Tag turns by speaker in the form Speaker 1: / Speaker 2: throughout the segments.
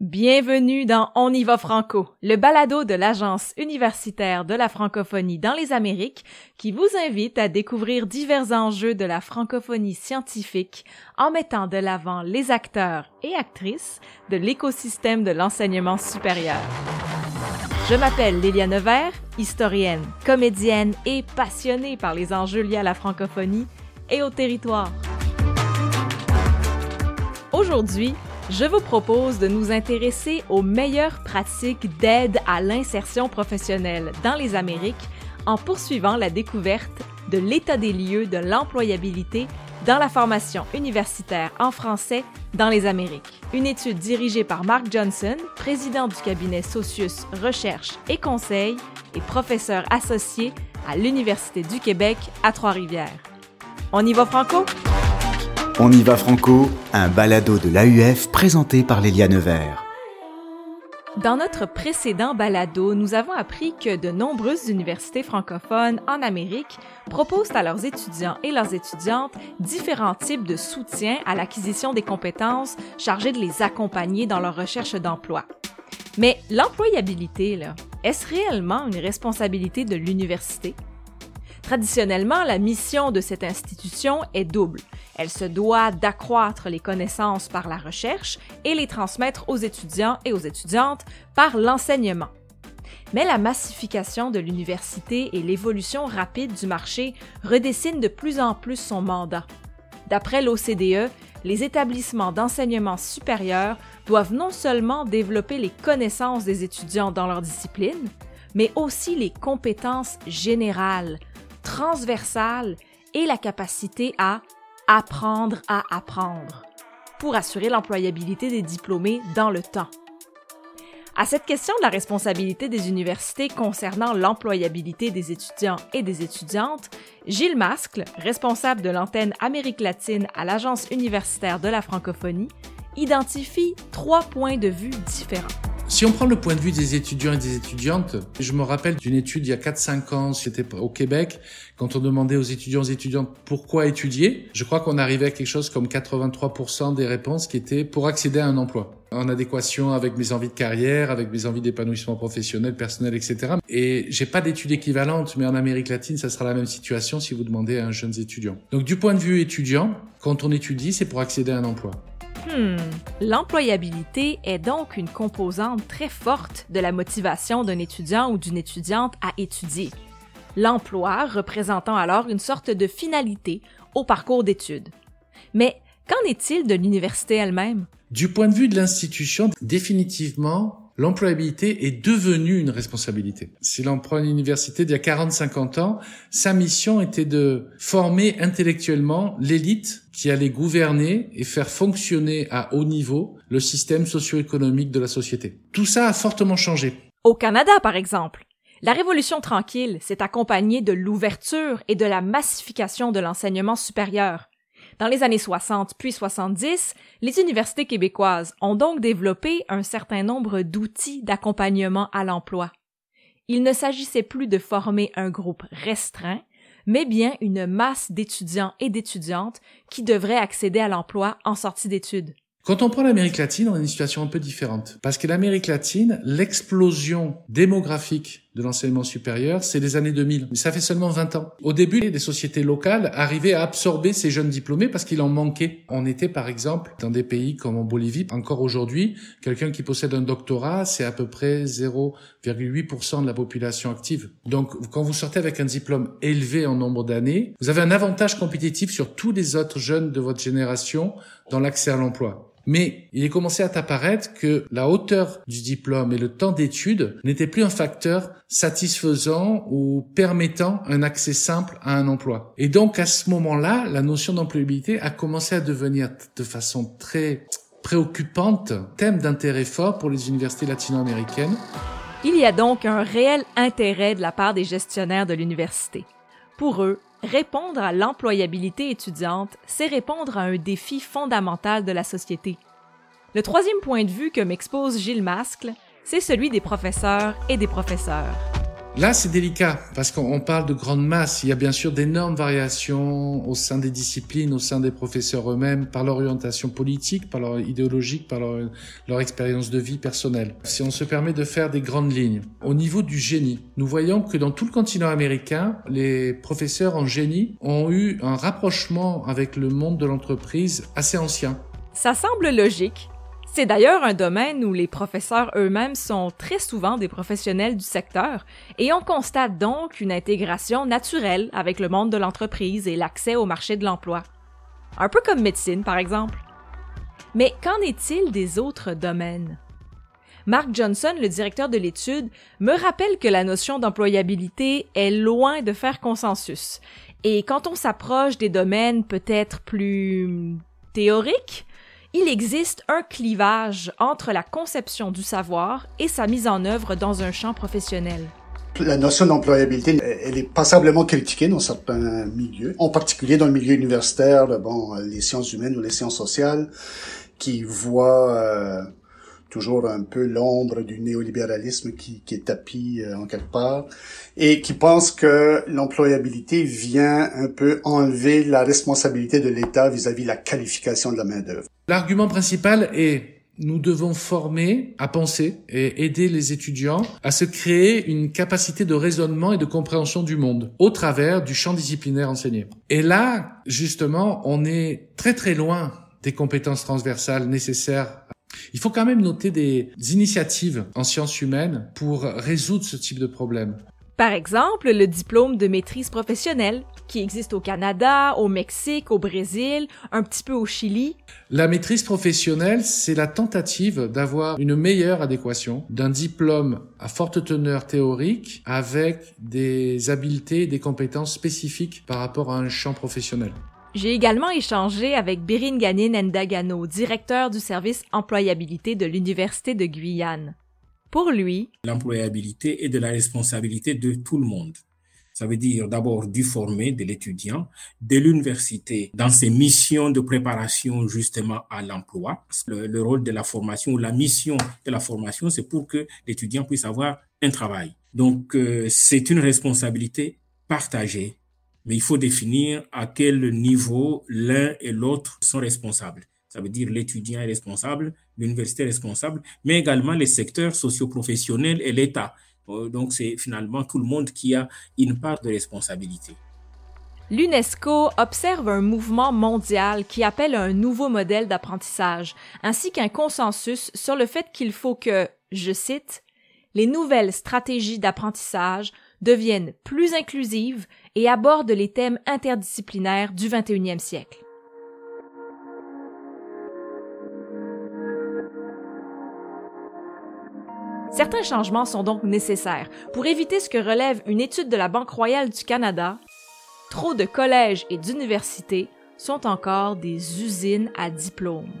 Speaker 1: Bienvenue dans On y va franco, le balado de l'Agence universitaire de la francophonie dans les Amériques qui vous invite à découvrir divers enjeux de la francophonie scientifique en mettant de l'avant les acteurs et actrices de l'écosystème de l'enseignement supérieur. Je m'appelle Lélia Nevers, historienne, comédienne et passionnée par les enjeux liés à la francophonie et au territoire. Aujourd'hui, je vous propose de nous intéresser aux meilleures pratiques d'aide à l'insertion professionnelle dans les Amériques en poursuivant la découverte de l'état des lieux de l'employabilité dans la formation universitaire en français dans les Amériques. Une étude dirigée par Mark Johnson, président du cabinet Socius Recherche et Conseil et professeur associé à l'Université du Québec à Trois-Rivières. On y va franco?
Speaker 2: On y va franco, un balado de l'AUF présenté par Lélia Nevers.
Speaker 1: Dans notre précédent balado, nous avons appris que de nombreuses universités francophones en Amérique proposent à leurs étudiants et leurs étudiantes différents types de soutien à l'acquisition des compétences chargées de les accompagner dans leur recherche d'emploi. Mais l'employabilité, est-ce réellement une responsabilité de l'université? Traditionnellement, la mission de cette institution est double. Elle se doit d'accroître les connaissances par la recherche et les transmettre aux étudiants et aux étudiantes par l'enseignement. Mais la massification de l'université et l'évolution rapide du marché redessinent de plus en plus son mandat. D'après l'OCDE, les établissements d'enseignement supérieur doivent non seulement développer les connaissances des étudiants dans leur discipline, mais aussi les compétences générales, transversale et la capacité à apprendre à apprendre pour assurer l'employabilité des diplômés dans le temps. À cette question de la responsabilité des universités concernant l'employabilité des étudiants et des étudiantes, Gilles Mascle, responsable de l'antenne Amérique latine à l'Agence universitaire de la francophonie, identifie trois points de vue différents.
Speaker 3: Si on prend le point de vue des étudiants et des étudiantes, je me rappelle d'une étude il y a 4-5 ans, c'était au Québec, quand on demandait aux étudiants et étudiantes pourquoi étudier, je crois qu'on arrivait à quelque chose comme 83% des réponses qui étaient pour accéder à un emploi en adéquation avec mes envies de carrière, avec mes envies d'épanouissement professionnel, personnel, etc. Et j'ai pas d'études équivalentes, mais en Amérique latine, ça sera la même situation si vous demandez à un jeune étudiant. Donc du point de vue étudiant, quand on étudie, c'est pour accéder à un emploi.
Speaker 1: Hmm. L'employabilité est donc une composante très forte de la motivation d'un étudiant ou d'une étudiante à étudier. L'emploi représentant alors une sorte de finalité au parcours d'études. Mais qu'en est-il de l'université elle-même?
Speaker 3: Du point de vue de l'institution, définitivement, l'employabilité est devenue une responsabilité. Si l'on prend une université d'il y a 40-50 ans, sa mission était de former intellectuellement l'élite qui allait gouverner et faire fonctionner à haut niveau le système socio-économique de la société. Tout ça a fortement changé.
Speaker 1: Au Canada, par exemple, la Révolution tranquille s'est accompagnée de l'ouverture et de la massification de l'enseignement supérieur. Dans les années 60 puis 70, les universités québécoises ont donc développé un certain nombre d'outils d'accompagnement à l'emploi. Il ne s'agissait plus de former un groupe restreint, mais bien une masse d'étudiants et d'étudiantes qui devraient accéder à l'emploi en sortie d'études.
Speaker 3: Quand on prend l'Amérique latine, on a une situation un peu différente. Parce que l'Amérique latine, l'explosion démographique de l'enseignement supérieur, c'est les années 2000. Mais ça fait seulement 20 ans. Au début, des sociétés locales arrivaient à absorber ces jeunes diplômés parce qu'il en manquait. On était, par exemple, dans des pays comme en Bolivie. Encore aujourd'hui, quelqu'un qui possède un doctorat, c'est à peu près 0,8% de la population active. Donc, quand vous sortez avec un diplôme élevé en nombre d'années, vous avez un avantage compétitif sur tous les autres jeunes de votre génération dans l'accès à l'emploi. Mais il est commencé à apparaître que la hauteur du diplôme et le temps d'études n'étaient plus un facteur satisfaisant ou permettant un accès simple à un emploi. Et donc à ce moment-là, la notion d'employabilité a commencé à devenir de façon très préoccupante thème d'intérêt fort pour les universités latino-américaines.
Speaker 1: Il y a donc un réel intérêt de la part des gestionnaires de l'université. Pour eux, Répondre à l'employabilité étudiante, c'est répondre à un défi fondamental de la société. Le troisième point de vue que m'expose Gilles Mascle, c'est celui des professeurs et des professeurs.
Speaker 3: Là, c'est délicat parce qu'on parle de grande masse. Il y a bien sûr d'énormes variations au sein des disciplines, au sein des professeurs eux-mêmes, par leur orientation politique, par leur idéologique, par leur, leur expérience de vie personnelle. Si on se permet de faire des grandes lignes, au niveau du génie, nous voyons que dans tout le continent américain, les professeurs en génie ont eu un rapprochement avec le monde de l'entreprise assez ancien.
Speaker 1: Ça semble logique, c'est d'ailleurs un domaine où les professeurs eux-mêmes sont très souvent des professionnels du secteur et on constate donc une intégration naturelle avec le monde de l'entreprise et l'accès au marché de l'emploi. Un peu comme médecine, par exemple. Mais qu'en est-il des autres domaines? Mark Johnson, le directeur de l'étude, me rappelle que la notion d'employabilité est loin de faire consensus. Et quand on s'approche des domaines peut-être plus théoriques, il existe un clivage entre la conception du savoir et sa mise en œuvre dans un champ professionnel.
Speaker 4: La notion d'employabilité, elle est passablement critiquée dans certains milieux, en particulier dans le milieu universitaire, bon, les sciences humaines ou les sciences sociales, qui voient euh, toujours un peu l'ombre du néolibéralisme qui, est tapis euh, en quelque part, et qui pense que l'employabilité vient un peu enlever la responsabilité de l'État vis-à-vis la qualification de la main-d'œuvre.
Speaker 3: L'argument principal est nous devons former à penser et aider les étudiants à se créer une capacité de raisonnement et de compréhension du monde au travers du champ disciplinaire enseigné. Et là, justement, on est très très loin des compétences transversales nécessaires il faut quand même noter des initiatives en sciences humaines pour résoudre ce type de problème.
Speaker 1: Par exemple, le diplôme de maîtrise professionnelle, qui existe au Canada, au Mexique, au Brésil, un petit peu au Chili.
Speaker 3: La maîtrise professionnelle, c'est la tentative d'avoir une meilleure adéquation d'un diplôme à forte teneur théorique avec des habiletés et des compétences spécifiques par rapport à un champ professionnel.
Speaker 1: J'ai également échangé avec Birin Ganin Ndagano, directeur du service employabilité de l'Université de Guyane. Pour lui,
Speaker 5: l'employabilité est de la responsabilité de tout le monde. Ça veut dire d'abord du formé, de l'étudiant, de l'université dans ses missions de préparation justement à l'emploi. Le, le, rôle de la formation ou la mission de la formation, c'est pour que l'étudiant puisse avoir un travail. Donc, euh, c'est une responsabilité partagée mais il faut définir à quel niveau l'un et l'autre sont responsables. Ça veut dire l'étudiant est responsable, l'université est responsable, mais également les secteurs socioprofessionnels et l'État. Euh, donc c'est finalement tout le monde qui a une part de responsabilité.
Speaker 1: L'UNESCO observe un mouvement mondial qui appelle un nouveau modèle d'apprentissage, ainsi qu'un consensus sur le fait qu'il faut que, je cite, les nouvelles stratégies d'apprentissage deviennent plus inclusives et abordent les thèmes interdisciplinaires du 21e siècle. Certains changements sont donc nécessaires pour éviter ce que relève une étude de la Banque royale du Canada. Trop de collèges et d'universités sont encore des usines à diplômes.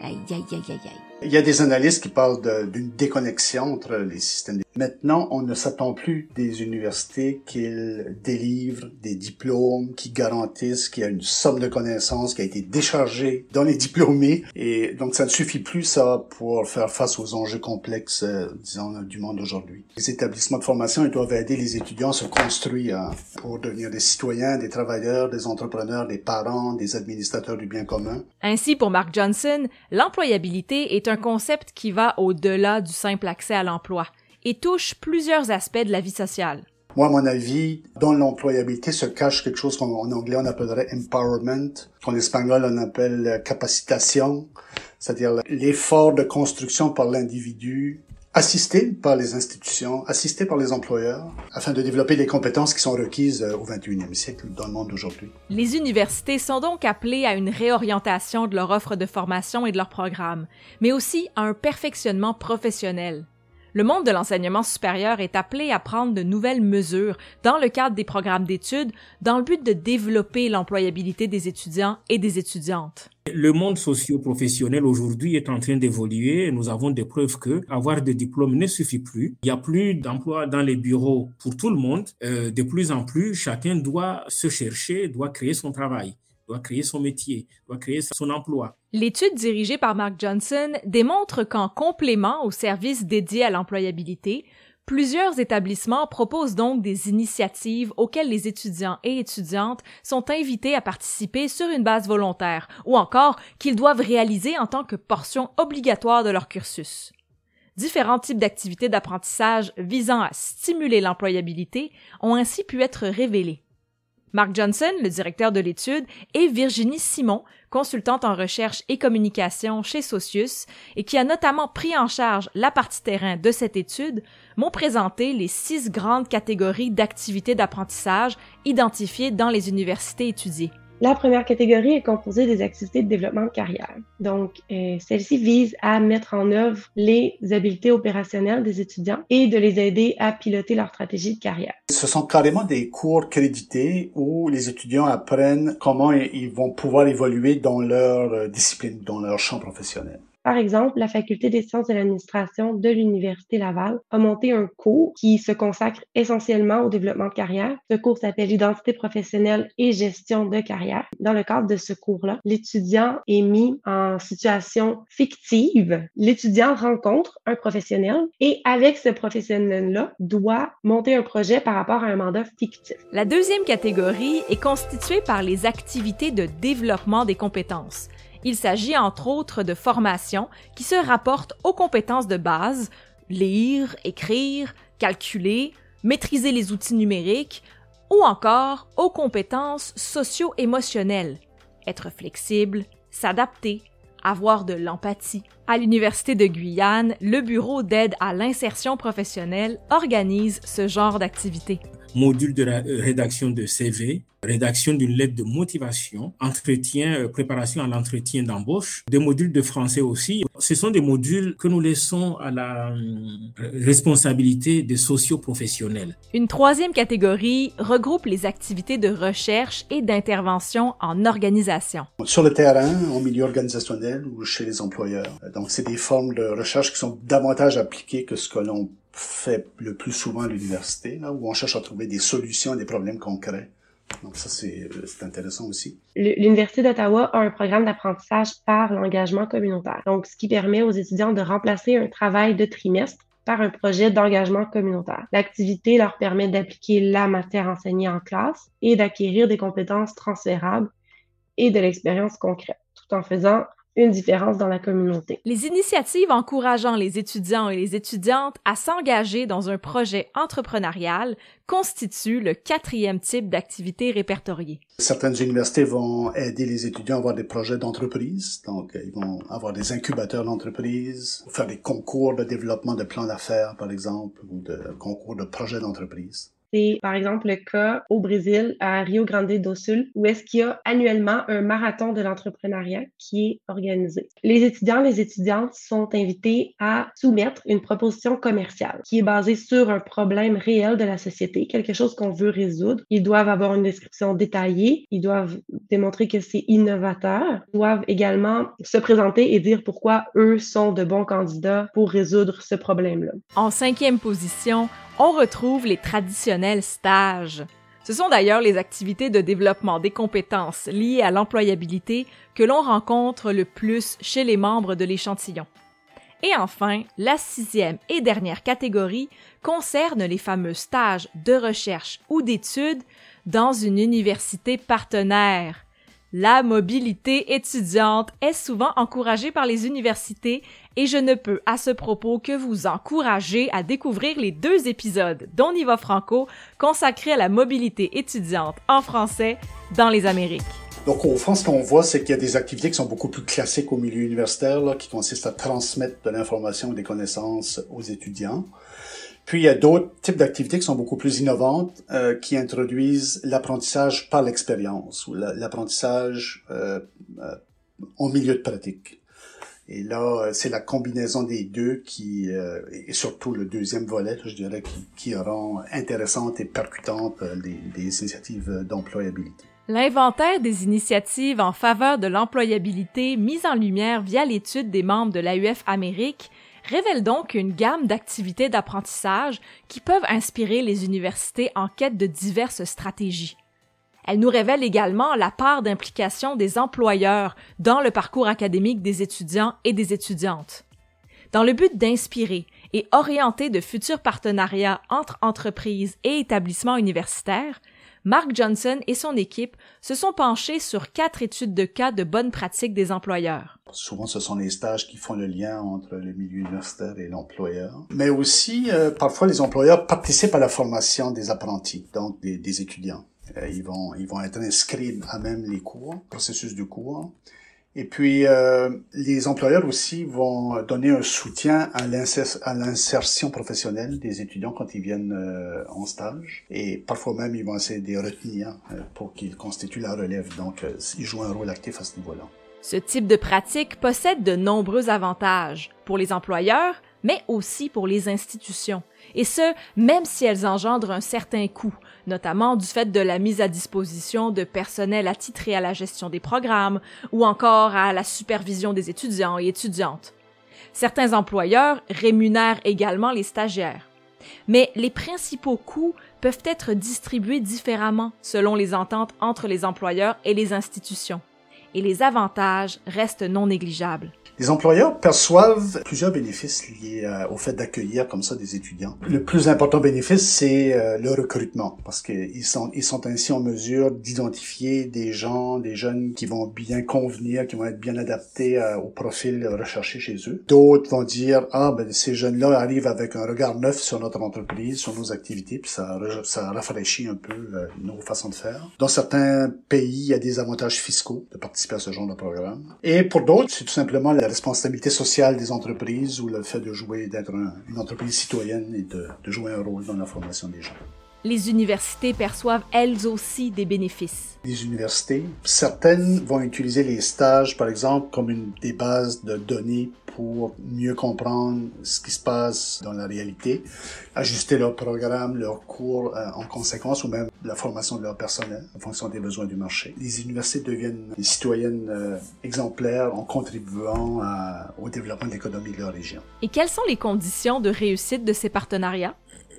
Speaker 1: Aïe, aïe, aïe, aïe, aïe.
Speaker 4: Il y a des analystes qui parlent d'une déconnexion entre les systèmes. Maintenant, on ne s'attend plus des universités qu'ils délivrent des diplômes qui garantissent qu'il y a une somme de connaissances qui a été déchargée dans les diplômés. Et donc, ça ne suffit plus, ça, pour faire face aux enjeux complexes, euh, disons, du monde aujourd'hui. Les établissements de formation, doivent aider les étudiants à se construire hein, pour devenir des citoyens, des travailleurs, des entrepreneurs, des parents, des administrateurs du bien commun.
Speaker 1: Ainsi, pour Mark Johnson, l'employabilité est un concept qui va au-delà du simple accès à l'emploi et touche plusieurs aspects de la vie sociale.
Speaker 4: Moi, à mon avis, dans l'employabilité se cache quelque chose qu'en anglais on appellerait empowerment, qu'en espagnol on appelle capacitation, c'est-à-dire l'effort de construction par l'individu assisté par les institutions, assisté par les employeurs, afin de développer les compétences qui sont requises euh, au 21e siècle dans le monde d'aujourd'hui.
Speaker 1: Les universités sont donc appelées à une réorientation de leur offre de formation et de leurs programmes, mais aussi à un perfectionnement professionnel. Le monde de l'enseignement supérieur est appelé à prendre de nouvelles mesures dans le cadre des programmes d'études dans le but de développer l'employabilité des étudiants et des étudiantes.
Speaker 5: Le monde socio-professionnel aujourd'hui est en train d'évoluer. Nous avons des preuves que avoir des diplômes ne suffit plus. Il n'y a plus d'emploi dans les bureaux pour tout le monde. Euh, de plus en plus, chacun doit se chercher, doit créer son travail doit créer son métier, doit créer son emploi.
Speaker 1: L'étude dirigée par Mark Johnson démontre qu'en complément aux services dédiés à l'employabilité, Plusieurs établissements proposent donc des initiatives auxquelles les étudiants et étudiantes sont invités à participer sur une base volontaire ou encore qu'ils doivent réaliser en tant que portion obligatoire de leur cursus. Différents types d'activités d'apprentissage visant à stimuler l'employabilité ont ainsi pu être révélés. Mark Johnson, le directeur de l'étude, et Virginie Simon, consultante en recherche et communication chez Socius, et qui a notamment pris en charge la partie terrain de cette étude, m'ont présenté les six grandes catégories d'activités d'apprentissage identifiées dans les universités étudiées.
Speaker 6: La première catégorie est composée des activités de développement de carrière. Donc, euh, celle-ci vise à mettre en œuvre les habiletés opérationnelles des étudiants et de les aider à piloter leur stratégie de carrière.
Speaker 4: Ce sont carrément des cours crédités où les étudiants apprennent comment ils vont pouvoir évoluer dans leur euh, discipline, dans leur champ professionnel.
Speaker 6: Par exemple, la Faculté des sciences de l'administration de l'Université Laval a monté un cours qui se consacre essentiellement au développement de carrière. Ce cours s'appelle Identité professionnelle et gestion de carrière. Dans le cadre de ce cours-là, l'étudiant est mis en situation fictive. L'étudiant rencontre un professionnel et avec ce professionnel-là doit monter un projet par rapport à un mandat fictif.
Speaker 1: La deuxième catégorie est constituée par les activités de développement des compétences. Il s'agit entre autres de formations qui se rapportent aux compétences de base, lire, écrire, calculer, maîtriser les outils numériques, ou encore aux compétences socio-émotionnelles, être flexible, s'adapter, avoir de l'empathie. À l'Université de Guyane, le Bureau d'aide à l'insertion professionnelle organise ce genre d'activité
Speaker 5: module de euh, rédaction de CV, rédaction d'une lettre de motivation, entretien, euh, préparation à l'entretien d'embauche, des modules de français aussi. Ce sont des modules que nous laissons à la euh, responsabilité des socioprofessionnels.
Speaker 1: Une troisième catégorie regroupe les activités de recherche et d'intervention en organisation.
Speaker 4: Sur le terrain, au milieu organisationnel ou chez les employeurs. Donc, c'est des formes de recherche qui sont davantage appliquées que ce que l'on fait le plus souvent à l'université, là, où on cherche à trouver des solutions à des problèmes concrets. Donc ça, c'est euh, intéressant aussi.
Speaker 6: L'Université d'Ottawa a un programme d'apprentissage par l'engagement communautaire. Donc, ce qui permet aux étudiants de remplacer un travail de trimestre par un projet d'engagement communautaire. L'activité leur permet d'appliquer la matière enseignée en classe et d'acquérir des compétences transférables et de l'expérience concrète, tout en faisant une différence dans la communauté.
Speaker 1: Les initiatives encourageant les étudiants et les étudiantes à s'engager dans un projet entrepreneurial constituent le quatrième type d'activité répertoriée.
Speaker 4: Certaines universités vont aider les étudiants à avoir des projets d'entreprise, donc ils vont avoir des incubateurs d'entreprise, faire des concours de développement de plans d'affaires, par exemple, ou de concours de projets d'entreprise.
Speaker 6: C'est par exemple le cas au Brésil, à Rio Grande do Sul, où est-ce qu'il y a annuellement un marathon de l'entrepreneuriat qui est organisé. Les étudiants, les étudiantes sont invités à soumettre une proposition commerciale qui est basée sur un problème réel de la société, quelque chose qu'on veut résoudre. Ils doivent avoir une description détaillée, ils doivent démontrer que c'est innovateur, ils doivent également se présenter et dire pourquoi eux sont de bons candidats pour résoudre ce problème-là.
Speaker 1: En cinquième position, on retrouve les traditionnels stages. Ce sont d'ailleurs les activités de développement des compétences liées à l'employabilité que l'on rencontre le plus chez les membres de l'échantillon. Et enfin, la sixième et dernière catégorie concerne les fameux stages de recherche ou d'études dans une université partenaire. La mobilité étudiante est souvent encouragée par les universités et je ne peux à ce propos que vous encourager à découvrir les deux épisodes d'On y franco consacrés à la mobilité étudiante en français dans les Amériques.
Speaker 4: Donc, au fond, ce qu'on voit, c'est qu'il y a des activités qui sont beaucoup plus classiques au milieu universitaire, qui consistent à transmettre de l'information et des connaissances aux étudiants. Puis il y a d'autres types d'activités qui sont beaucoup plus innovantes, euh, qui introduisent l'apprentissage par l'expérience ou l'apprentissage euh, euh, en milieu de pratique. Et là, c'est la combinaison des deux qui, et surtout le deuxième volet, je dirais, qui, rend intéressante et percutante les, les initiatives d'employabilité.
Speaker 1: L'inventaire des initiatives en faveur de l'employabilité mise en lumière via l'étude des membres de l'AUF Amérique révèle donc une gamme d'activités d'apprentissage qui peuvent inspirer les universités en quête de diverses stratégies. Elle nous révèle également la part d'implication des employeurs dans le parcours académique des étudiants et des étudiantes. Dans le but d'inspirer et orienté de futurs partenariats entre entreprises et établissements universitaires, Mark Johnson et son équipe se sont penchés sur quatre études de cas de bonnes pratiques des employeurs.
Speaker 4: Souvent, ce sont les stages qui font le lien entre le milieu universitaire et l'employeur. Mais aussi, euh, parfois, les employeurs participent à la formation des apprentis, donc des étudiants. Euh, ils vont, ils vont être inscrits à même les cours, processus de cours. Et puis, euh, les employeurs aussi vont donner un soutien à l'insertion professionnelle des étudiants quand ils viennent euh, en stage. Et parfois même, ils vont essayer de les retenir pour qu'ils constituent la relève. Donc, ils jouent un rôle actif à ce niveau-là.
Speaker 1: Ce type de pratique possède de nombreux avantages pour les employeurs, mais aussi pour les institutions. Et ce, même si elles engendrent un certain coût, notamment du fait de la mise à disposition de personnel attitré à la gestion des programmes ou encore à la supervision des étudiants et étudiantes. Certains employeurs rémunèrent également les stagiaires. Mais les principaux coûts peuvent être distribués différemment selon les ententes entre les employeurs et les institutions. Et les avantages restent non négligeables.
Speaker 4: Les employeurs perçoivent plusieurs bénéfices liés euh, au fait d'accueillir comme ça des étudiants. Le plus important bénéfice, c'est euh, le recrutement, parce qu'ils sont, ils sont ainsi en mesure d'identifier des gens, des jeunes qui vont bien convenir, qui vont être bien adaptés euh, au profil recherché chez eux. D'autres vont dire, ah, ben, ces jeunes-là arrivent avec un regard neuf sur notre entreprise, sur nos activités, puis ça, ça rafraîchit un peu nos façons de faire. Dans certains pays, il y a des avantages fiscaux de participer à ce genre de programme. Et pour d'autres, c'est tout simplement la responsabilité sociale des entreprises ou le fait de jouer, d'être une entreprise citoyenne et de, de jouer un rôle dans la formation des gens.
Speaker 1: Les universités perçoivent elles aussi des bénéfices.
Speaker 4: Les universités, certaines vont utiliser les stages, par exemple, comme une des bases de données pour mieux comprendre ce qui se passe dans la réalité, ajuster leur programme, leur cours euh, en conséquence ou même la formation de leur personnel en fonction des besoins du marché. Les universités deviennent des citoyennes euh, exemplaires en contribuant à, au développement de l'économie de leur région.
Speaker 1: Et quelles sont les conditions de réussite de ces partenariats?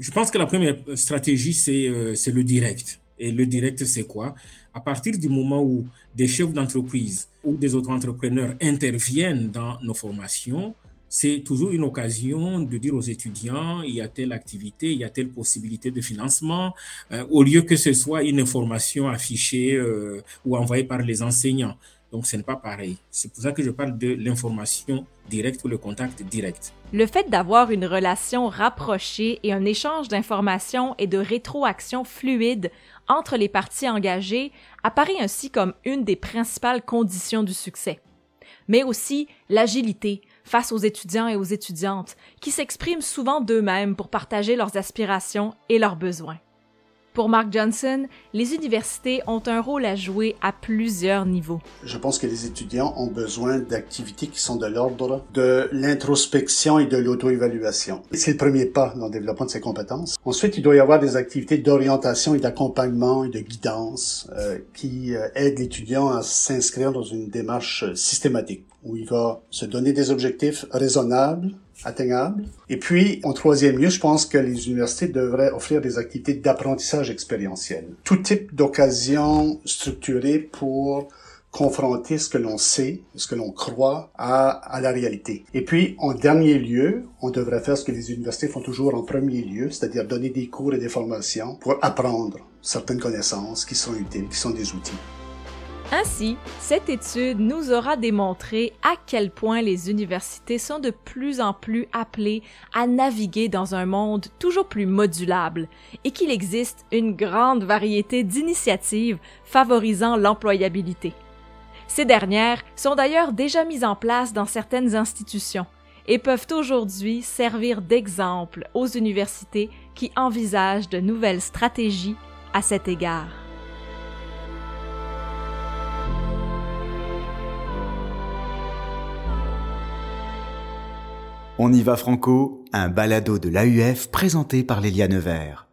Speaker 5: Je pense que la première stratégie, c'est euh, le direct. Et le direct, c'est quoi? À partir du moment où des chefs d'entreprise ou des autres entrepreneurs interviennent dans nos formations, c'est toujours une occasion de dire aux étudiants, il y a telle activité, il y a telle possibilité de financement, euh, au lieu que ce soit une information affichée euh, ou envoyée par les enseignants. Donc, ce n'est pas pareil. C'est pour ça que je parle de l'information directe ou le contact direct.
Speaker 1: Le fait d'avoir une relation rapprochée et un échange d'informations et de rétroaction fluide entre les parties engagées apparaît ainsi comme une des principales conditions du succès. Mais aussi l'agilité face aux étudiants et aux étudiantes qui s'expriment souvent d'eux-mêmes pour partager leurs aspirations et leurs besoins. Pour Mark Johnson, les universités ont un rôle à jouer à plusieurs niveaux.
Speaker 4: Je pense que les étudiants ont besoin d'activités qui sont de l'ordre de l'introspection et de l'auto-évaluation. C'est le premier pas dans le développement de ces compétences. Ensuite, il doit y avoir des activités d'orientation et d'accompagnement et de guidance euh, qui euh, aident l'étudiant à s'inscrire dans une démarche systématique où il va se donner des objectifs raisonnables, atteignables. Et puis, en troisième lieu, je pense que les universités devraient offrir des activités d'apprentissage expérientiel. Tout type d'occasion structurée pour confronter ce que l'on sait, ce que l'on croit à la réalité. Et puis, en dernier lieu, on devrait faire ce que les universités font toujours en premier lieu, c'est-à-dire donner des cours et des formations pour apprendre certaines connaissances qui sont utiles, qui sont des outils.
Speaker 1: Ainsi, cette étude nous aura démontré à quel point les universités sont de plus en plus appelées à naviguer dans un monde toujours plus modulable et qu'il existe une grande variété d'initiatives favorisant l'employabilité. Ces dernières sont d'ailleurs déjà mises en place dans certaines institutions et peuvent aujourd'hui servir d'exemple aux universités qui envisagent de nouvelles stratégies à cet égard.
Speaker 2: On y va franco, un balado de l'AUF présenté par Lélia Nevers.